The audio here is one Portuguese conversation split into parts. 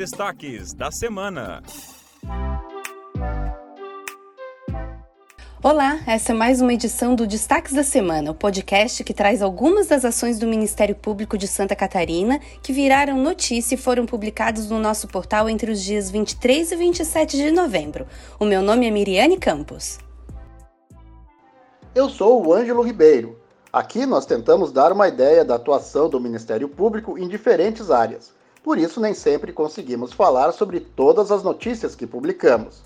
destaques da semana. Olá, essa é mais uma edição do Destaques da Semana, o podcast que traz algumas das ações do Ministério Público de Santa Catarina que viraram notícia e foram publicados no nosso portal entre os dias 23 e 27 de novembro. O meu nome é Miriane Campos. Eu sou o Ângelo Ribeiro. Aqui nós tentamos dar uma ideia da atuação do Ministério Público em diferentes áreas. Por isso, nem sempre conseguimos falar sobre todas as notícias que publicamos.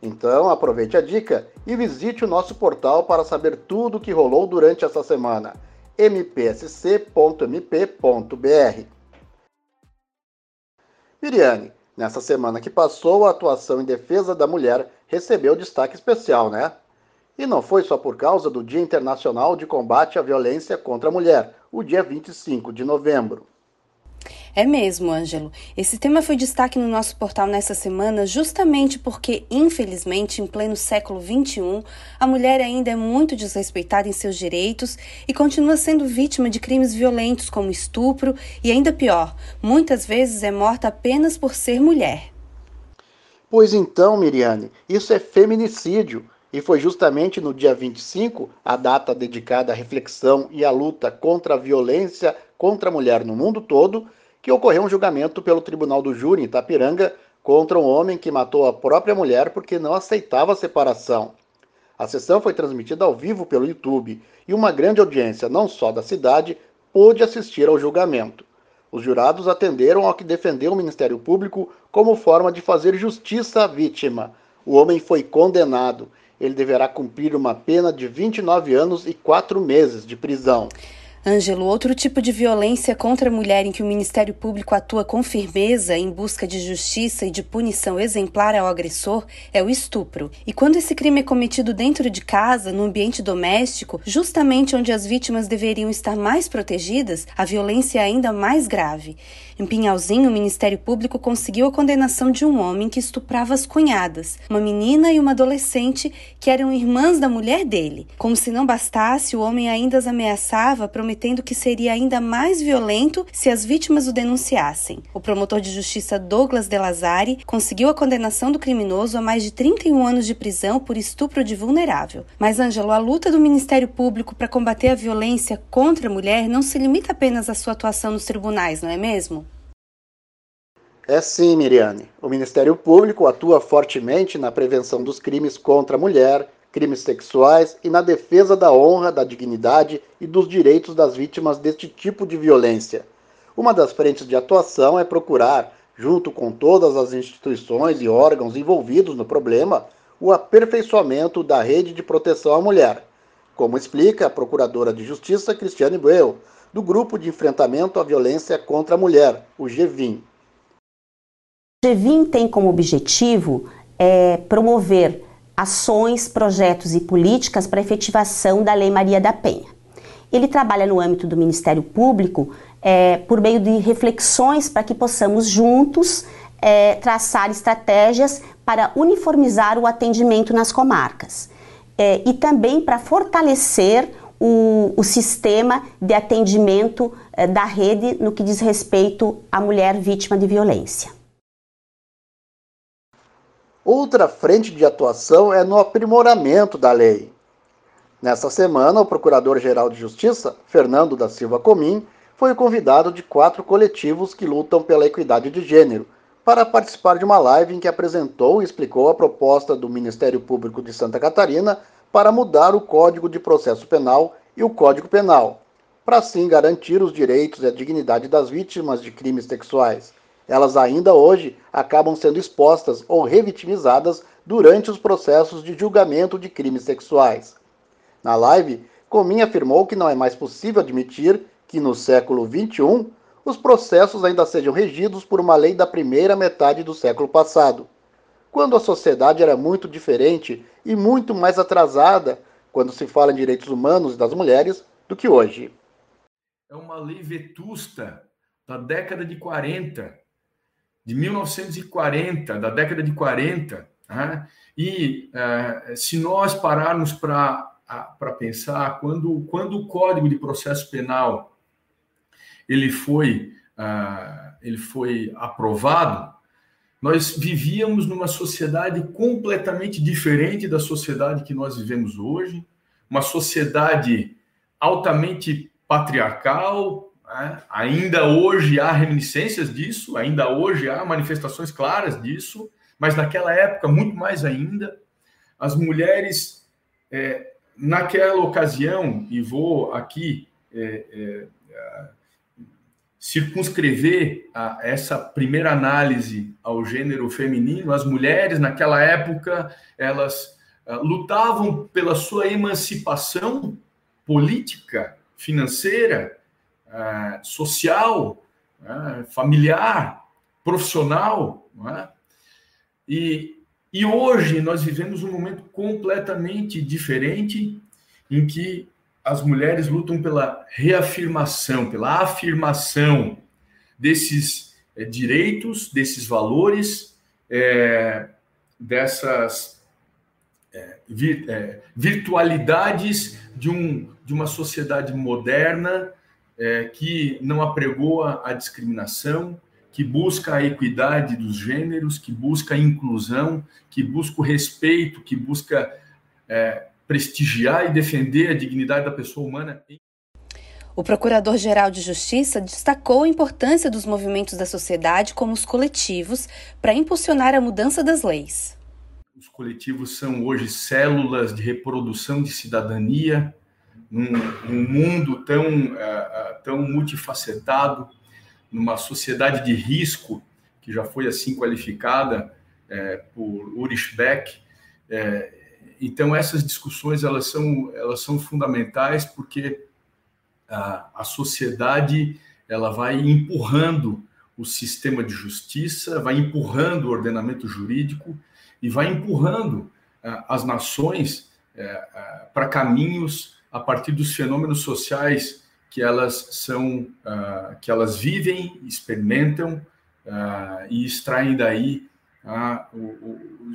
Então, aproveite a dica e visite o nosso portal para saber tudo o que rolou durante essa semana. mpsc.mp.br. Miriane, nessa semana que passou, a atuação em defesa da mulher recebeu destaque especial, né? E não foi só por causa do Dia Internacional de Combate à Violência contra a Mulher, o dia 25 de novembro. É mesmo, Ângelo. Esse tema foi destaque no nosso portal nessa semana justamente porque, infelizmente, em pleno século XXI, a mulher ainda é muito desrespeitada em seus direitos e continua sendo vítima de crimes violentos como estupro e, ainda pior, muitas vezes é morta apenas por ser mulher. Pois então, Miriane, isso é feminicídio. E foi justamente no dia 25, a data dedicada à reflexão e à luta contra a violência contra a mulher no mundo todo, que ocorreu um julgamento pelo Tribunal do Júri em Itapiranga contra um homem que matou a própria mulher porque não aceitava a separação. A sessão foi transmitida ao vivo pelo YouTube e uma grande audiência, não só da cidade, pôde assistir ao julgamento. Os jurados atenderam ao que defendeu o Ministério Público como forma de fazer justiça à vítima. O homem foi condenado. Ele deverá cumprir uma pena de 29 anos e 4 meses de prisão. Ângelo, outro tipo de violência contra a mulher em que o Ministério Público atua com firmeza em busca de justiça e de punição exemplar ao agressor é o estupro. E quando esse crime é cometido dentro de casa, no ambiente doméstico, justamente onde as vítimas deveriam estar mais protegidas, a violência é ainda mais grave. Em Pinhalzinho, o Ministério Público conseguiu a condenação de um homem que estuprava as cunhadas, uma menina e uma adolescente que eram irmãs da mulher dele. Como se não bastasse, o homem ainda as ameaçava, prometendo que seria ainda mais violento se as vítimas o denunciassem. O promotor de justiça Douglas De Lazari conseguiu a condenação do criminoso a mais de 31 anos de prisão por estupro de vulnerável. Mas, Ângelo, a luta do Ministério Público para combater a violência contra a mulher não se limita apenas à sua atuação nos tribunais, não é mesmo? É sim, Miriane. O Ministério Público atua fortemente na prevenção dos crimes contra a mulher, crimes sexuais e na defesa da honra, da dignidade e dos direitos das vítimas deste tipo de violência. Uma das frentes de atuação é procurar, junto com todas as instituições e órgãos envolvidos no problema, o aperfeiçoamento da rede de proteção à mulher, como explica a Procuradora de Justiça Cristiane Buell, do Grupo de Enfrentamento à Violência contra a Mulher, o GVIM. O GVIM tem como objetivo é, promover ações, projetos e políticas para efetivação da Lei Maria da Penha. Ele trabalha no âmbito do Ministério Público é, por meio de reflexões para que possamos juntos é, traçar estratégias para uniformizar o atendimento nas comarcas é, e também para fortalecer o, o, sistema de atendimento é, da rede no que diz respeito à mulher vítima de violência. Outra frente de atuação é no aprimoramento da lei. Nesta semana, o Procurador-Geral de Justiça, Fernando da Silva Comim, foi convidado de quatro coletivos que lutam pela equidade de gênero para participar de uma live em que apresentou e explicou a proposta do Ministério Público de Santa Catarina para mudar o Código de Processo Penal e o Código Penal, para assim garantir os direitos e a dignidade das vítimas de crimes sexuais elas ainda hoje acabam sendo expostas ou revitimizadas durante os processos de julgamento de crimes sexuais. Na live, Comim afirmou que não é mais possível admitir que no século XXI os processos ainda sejam regidos por uma lei da primeira metade do século passado, quando a sociedade era muito diferente e muito mais atrasada quando se fala em direitos humanos das mulheres do que hoje. É uma lei vetusta da década de 40, de 1940, da década de 40, né? e uh, se nós pararmos para pensar, quando, quando o Código de Processo Penal ele foi, uh, ele foi aprovado, nós vivíamos numa sociedade completamente diferente da sociedade que nós vivemos hoje, uma sociedade altamente patriarcal. Né? Ainda hoje há reminiscências disso, ainda hoje há manifestações claras disso, mas naquela época, muito mais ainda, as mulheres, é, naquela ocasião, e vou aqui é, é, circunscrever a, essa primeira análise ao gênero feminino, as mulheres naquela época elas uh, lutavam pela sua emancipação política, financeira, uh, social, uh, familiar, profissional, é? e, e hoje nós vivemos um momento completamente diferente em que as mulheres lutam pela reafirmação, pela afirmação desses é, direitos, desses valores, é, dessas é, vir, virtualidades de, um, de uma sociedade moderna que não apregoa a discriminação, que busca a equidade dos gêneros, que busca a inclusão, que busca o respeito, que busca prestigiar e defender a dignidade da pessoa humana. O Procurador-Geral de Justiça destacou a importância dos movimentos da sociedade como os coletivos para impulsionar a mudança das leis. Os coletivos são hoje células de reprodução de cidadania num, num mundo tão, uh, tão multifacetado, numa sociedade de risco que já foi assim qualificada uh, por Ulrich Beck. Uh, então essas discussões elas são elas são fundamentais porque a, sociedade ela vai empurrando o sistema de justiça, vai empurrando o ordenamento jurídico e vai empurrando as nações para caminhos a partir dos fenômenos sociais que elas são que elas vivem, experimentam e extraem daí o, o,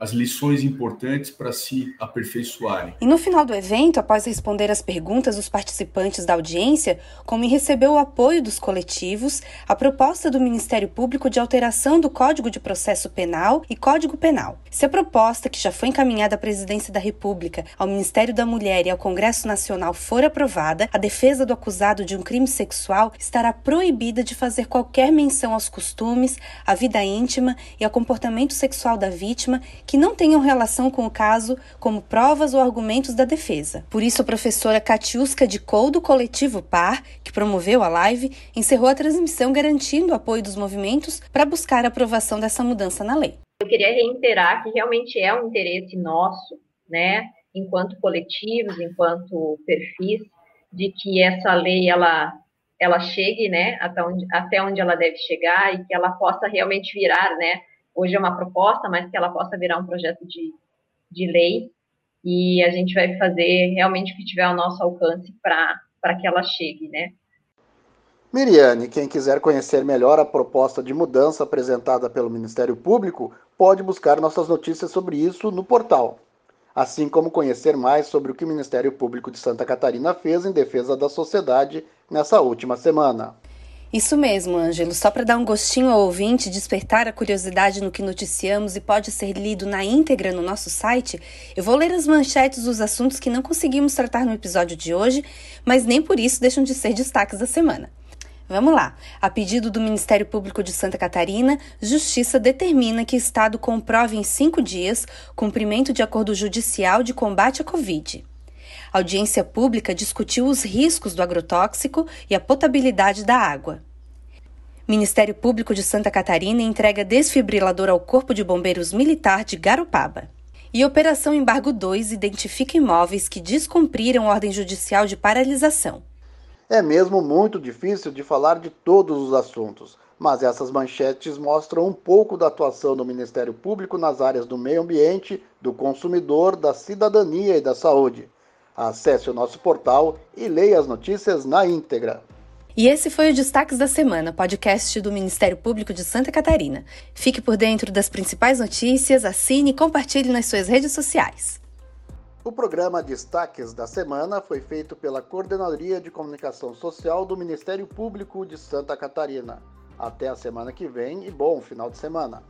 as lições importantes para se aperfeiçoarem. E no final do evento, após responder as perguntas dos participantes da audiência, Comi recebeu o apoio dos coletivos a proposta do Ministério Público de alteração do Código de Processo Penal e Código Penal. Se a proposta, que já foi encaminhada à Presidência da República, ao Ministério da Mulher e ao Congresso Nacional for aprovada, a defesa do acusado de um crime sexual estará proibida de fazer qualquer menção aos costumes, à vida íntima e ao comportamento sexual da vítima que não tenham relação com o caso como provas ou argumentos da defesa. Por isso, a professora Katiuska de Cou, do coletivo PAR, que promoveu a live, encerrou a transmissão garantindo o apoio dos movimentos para buscar a aprovação dessa mudança na lei. Eu queria reiterar que realmente é um interesse nosso, né, enquanto coletivos, enquanto perfis, de que essa lei ela ela chegue, né, até onde, até onde ela deve chegar e que ela possa realmente virar, né, hoje é uma proposta, mas que ela possa virar um projeto de, de lei e a gente vai fazer realmente o que tiver ao nosso alcance para que ela chegue, né? Miriane, quem quiser conhecer melhor a proposta de mudança apresentada pelo Ministério Público, pode buscar nossas notícias sobre isso no portal. Assim como conhecer mais sobre o que o Ministério Público de Santa Catarina fez em defesa da sociedade nessa última semana. Isso mesmo, Ângelo. Só para dar um gostinho ao ouvinte, despertar a curiosidade no que noticiamos e pode ser lido na íntegra no nosso site, eu vou ler as manchetes dos assuntos que não conseguimos tratar no episódio de hoje, mas nem por isso deixam de ser destaques da semana. Vamos lá. A pedido do Ministério Público de Santa Catarina, Justiça determina que Estado comprove em cinco dias cumprimento de acordo judicial de combate à Covid. A audiência pública discutiu os riscos do agrotóxico e a potabilidade da água. Ministério Público de Santa Catarina entrega desfibrilador ao Corpo de Bombeiros Militar de Garopaba. E Operação Embargo 2 identifica imóveis que descumpriram ordem judicial de paralisação. É mesmo muito difícil de falar de todos os assuntos, mas essas manchetes mostram um pouco da atuação do Ministério Público nas áreas do meio ambiente, do consumidor, da cidadania e da saúde. Acesse o nosso portal e leia as notícias na íntegra. E esse foi o Destaques da Semana, podcast do Ministério Público de Santa Catarina. Fique por dentro das principais notícias, assine e compartilhe nas suas redes sociais. O programa Destaques da Semana foi feito pela Coordenadoria de Comunicação Social do Ministério Público de Santa Catarina. Até a semana que vem e bom final de semana.